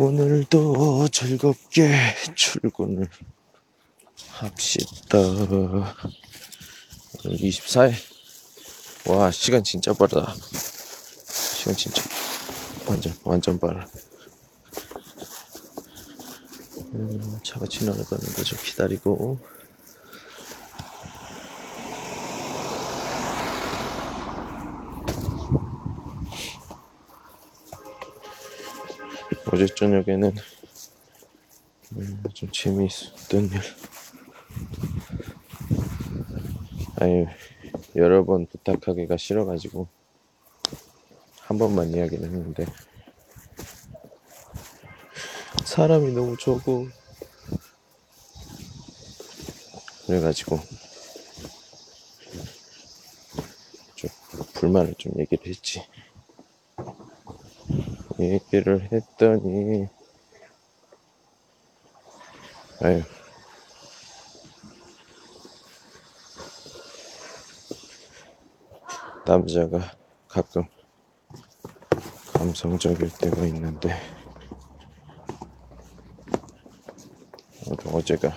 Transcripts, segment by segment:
오늘도 즐겁게 출근을 합시다. 오늘 24일. 와, 시간 진짜 빠르다. 시간 진짜 완전, 완전 빠르. 음, 차가 지나가다는 거좀 기다리고. 어제 저녁에는 음, 좀 재미있었던 일. 아유, 여러 번 부탁하기가 싫어가지고 한 번만 이야기를 했는데 사람이 너무 적고 그래가지고 좀 불만을 좀 얘기를 했지. 얘기를 했더니 아유 남자가 가끔 감성적일 때가 있는데 어, 어제가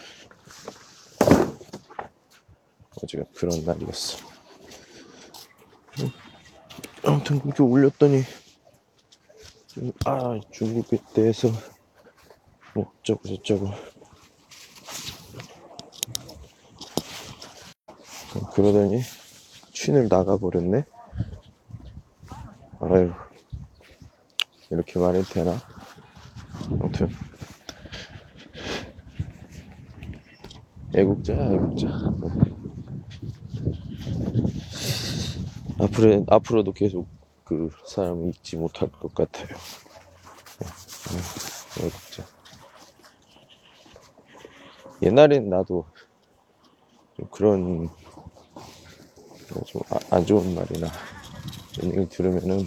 어제가 그런 날이었어. 음, 아무튼 그렇게 올렸더니 음, 아 중국에 대해서 뭐 어쩌고 저쩌고. 그러더니 춘을 나가버렸네. 아유 이렇게 말해도 되나? 아무튼. 애국자 애국자. 앞으로 앞으로도 계속 그 사람을 잊지 못할 것 같아요. 네, 애국자. 옛날엔 나도 좀 그런 좀안 좋은 말이나 이런 얘기 들으면은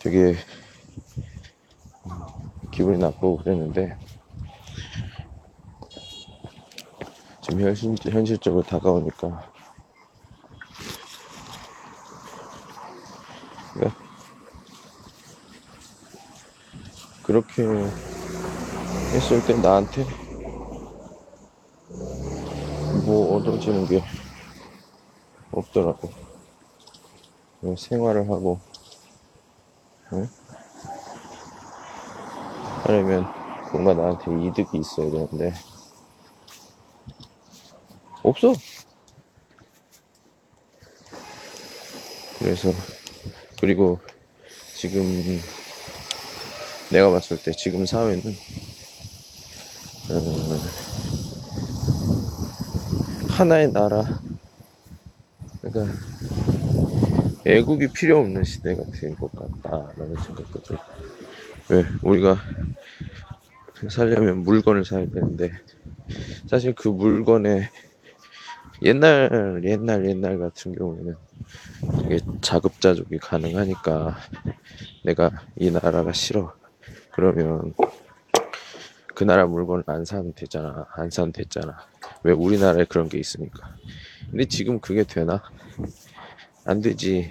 되게 기분이 나쁘고 그랬는데 지금 현실, 현실적으로 다가오니까 그러니까 그렇게 했을 때 나한테 뭐 얻어지는 게 없더라고. 그냥 생활을 하고, 응? 하려면 뭔가 나한테 이득이 있어야 되는데, 없어! 그래서, 그리고 지금 내가 봤을 때 지금 사회는, 어, 하나의 나라, 그러니까 애국이 필요 없는 시대가 된 것 같다라는 생각도 들고. 왜? 우리가 살려면 물건을 사야 되는데. 사실 그 물건에 옛날 옛날 옛날 같은 경우에는 되게 자급자족이 가능하니까 내가 이 나라가 싫어. 그러면 그 나라 물건을 안 사면 되잖아. 안 사면 됐잖아. 왜 우리나라에 그런 게 있습니까? 근데 지금 그게 되나? 안 되지.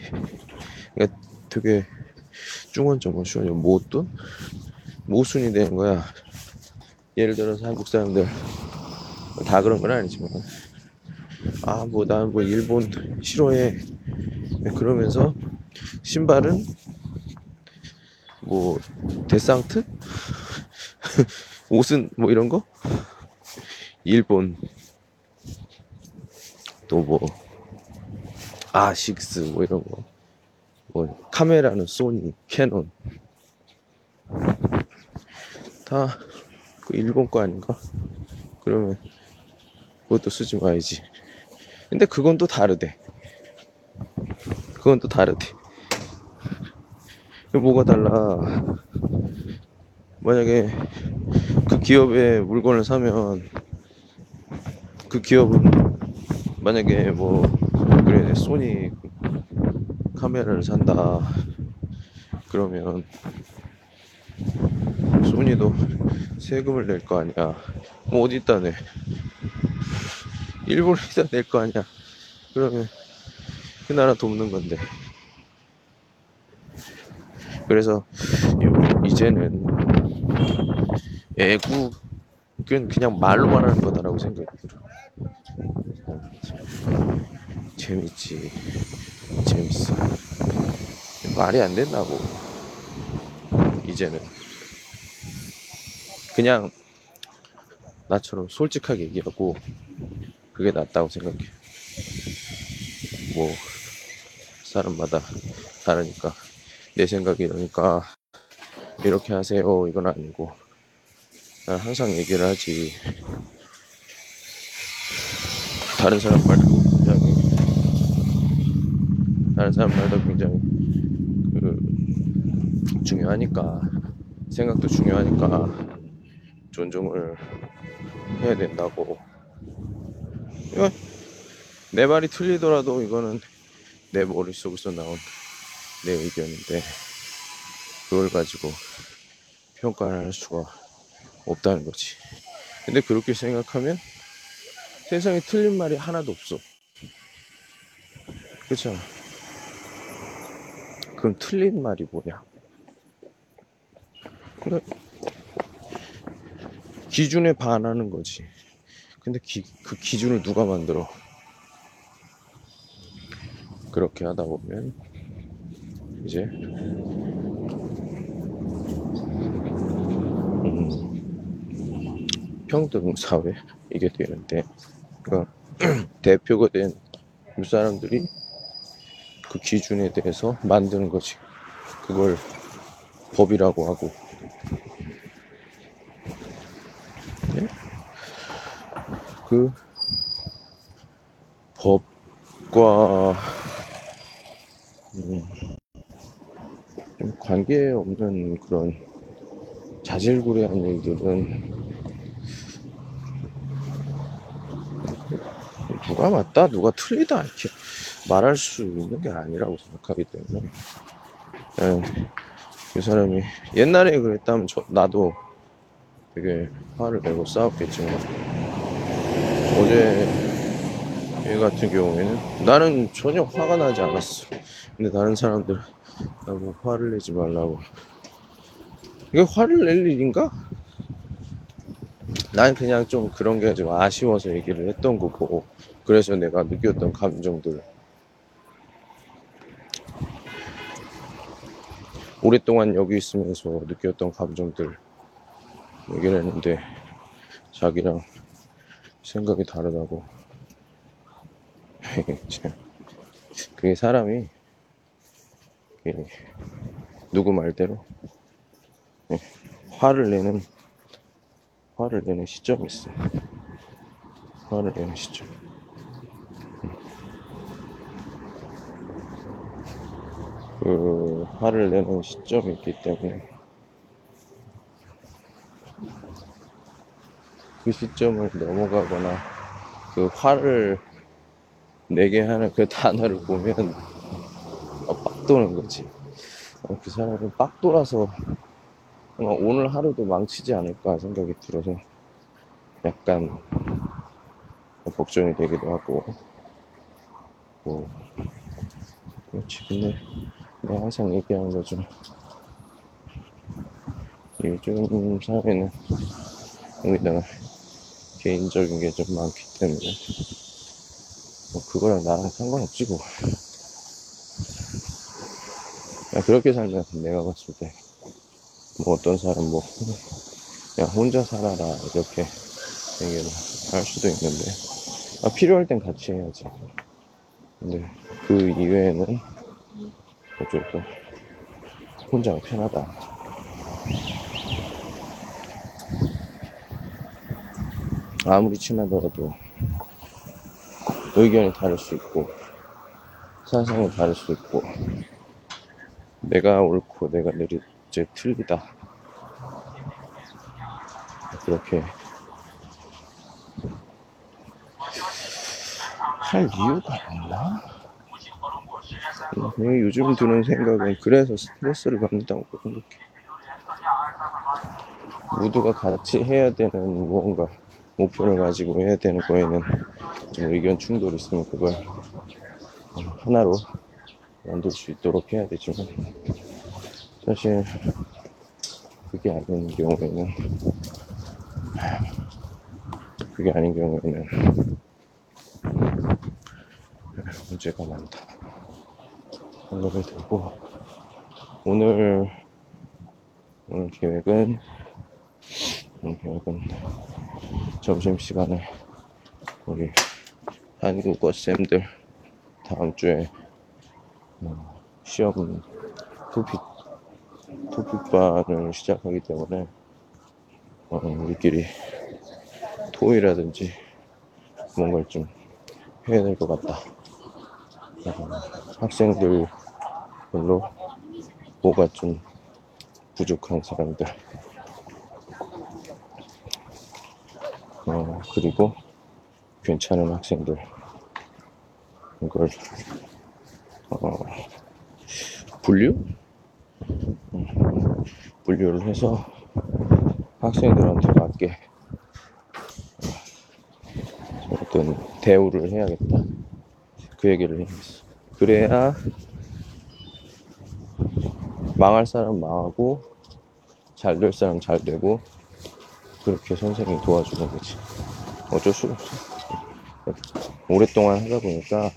그러니까 되게 중원점원시원이 모돈? 모순이 되는 거야. 예를 들어서 한국 사람들 다 그런 건 아니지만. 아뭐난뭐 일본 싫어해 그러면서 신발은 뭐 데상트 옷은 뭐 이런 거 일본 또 뭐 아식스 뭐 이런 거. 뭐 카메라는 소니, 캐논. 다 그 일본 거 아닌가? 그러면 그것도 쓰지 말지. 근데 그건 또 다르대. 그건 또 다르대. 뭐가 달라? 만약에 그 기업의 물건을 사면 그 기업은 만약에 뭐 그래 소니 카메라를 산다 그러면 소니도 세금을 낼 거 아니야 뭐 어디다 내 일본에다 낼 거 아니야 그러면 그 나라 돕는 건데 그래서 요- 이제는 애국은 그냥 말로만 하는 거다라고. 어, 재밌지. 재밌어. 말이 안 된다고. 이제는. 그냥 나처럼 솔직하게 얘기하고 그게 낫다고 생각해. 뭐 사람마다 다르니까 내 생각이 이러니까 이렇게 하세요. 이건 아니고 난 항상 얘기를 하지. 다른 사람 말도 굉장히 다른 사람 말도 굉장히 그 중요하니까 생각도 중요하니까 존중을 해야 된다고. 내 말이 틀리더라도 이거는 내 머릿속에서 나온 내 의견인데 그걸 가지고 평가를 할 수가 없다는 거지. 근데 그렇게 생각하면 세상에 틀린 말이 하나도 없어. 그렇잖아. 그럼 틀린 말이 뭐냐? 그래. 기준에 반하는 거지. 근데 기, 그 기준을 누가 만들어? 그렇게 하다 보면 이제 음, 평등 사회 이게 되는데 그러니까 대표가 된 사람들이 그 기준에 대해서 만드는 거지. 그걸 법이라고 하고. 네? 그 법과 음, 좀 관계 없는 그런 자질구레한 일들은 누가 맞다 누가 틀리다 이렇게 말할 수 있는 게 아니라고 생각하기 때문에. 예, 그 사람이 옛날에 그랬다면 저, 나도 되게 화를 내고 싸웠겠지만 어제 얘 같은 경우에는 나는 전혀 화가 나지 않았어. 근데 다른 사람들 나뭐 화를 내지 말라고. 이게 화를 낼 일인가? 난 그냥 좀 그런 게 좀 아쉬워서 얘기를 했던 거고 그래서 내가 느꼈던 감정들. 오랫동안 여기 있으면서 느꼈던 감정들 얘기를 했는데 자기랑 생각이 다르다고 참, 그게 사람이 예, 누구 말대로 예, 화를 내는 화를 내는 시점이 있어. 화를 내는 시점. 그 화를 내는 시점이 있기 때문에 그 시점을 넘어가거나 그 화를 내게 하는 그 단어를 보면 어, 빡 도는 거지. 어, 그 사람은 빡 돌아서 오늘 하루도 망치지 않을까 생각이 들어서 약간 걱정이 되기도 하고. 뭐 그렇지 근데 내가 항상 얘기하는 거죠. 요즘 사회는 여기다가 개인적인 게 좀 많기 때문에 뭐 그거랑 나랑 상관없지 뭐 야, 그렇게 살면 내가 봤을 때. 뭐 어떤 사람 뭐 그냥 혼자 살아라. 이렇게 얘기를 할 수도 있는데. 아, 필요할 땐 같이 해야지. 근데 그 이외에는 어쩔 수 혼자가 편하다. 아무리 친하더라도 의견이 다를 수 있고 사상이 다를 수 있고 내가 옳고 내가 느리 이제 틀리다. 그렇게 할 이유가 있나? 음, 요즘 드는 생각은 그래서 스트레스를 받는다고 생각해. 모두가 같이 해야 되는 무언가 목표를 가지고 해야 되는 거에는 좀 의견 충돌이 있으면 그걸 하나로 만들 수 있도록 해야 되지만 사실 그게 아닌 경우에는 그게 아닌 경우에는 문제가 많다. 생각을 들고 오늘 오늘 계획은 오늘 계획은 점심 시간에 우리 한국어 쌤들 다음 주에 어, 시험 토픽 토픽반을 시작하기 때문에 어, 우리끼리 토이라든지 뭔가를 좀 해야 될 것 같다. 어, 학생들 별로 뭐가 좀 부족한 사람들 어, 그리고 괜찮은 학생들 이걸 어, 분류? 음, 분류를 해서 학생들한테 맞게 어, 어떤 대우를 해야겠다 그 얘기를 해야겠어 그래야 망할 사람 망하고 잘 될 사람 잘 되고 그렇게 선생님이 도와주는 거지. 어쩔 수가 없어. 오랫동안 하다 보니까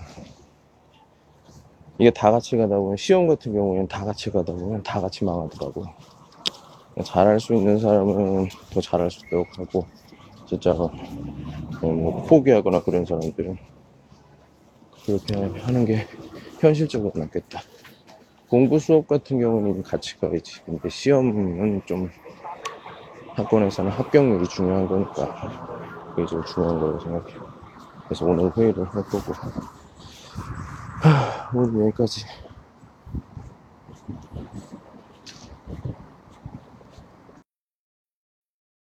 이게 다 같이 가다 보면 시험 같은 경우에는 다 같이 가다 보면 다 같이 망하더라고. 잘할 수 있는 사람은 더 잘할 수 있도록 하고 진짜 뭐 포기하거나 그런 사람들은 그렇게 하는 게 현실적으로 낫겠다. 공부 수업 같은 경우는 같이 가야지. 근데 시험은 좀 학원에서는 합격률이 중요한 거니까 그게 제일 중요한 거라고 생각해. 그래서 오늘 회의를 할 거고. 하, 오늘 여기까지.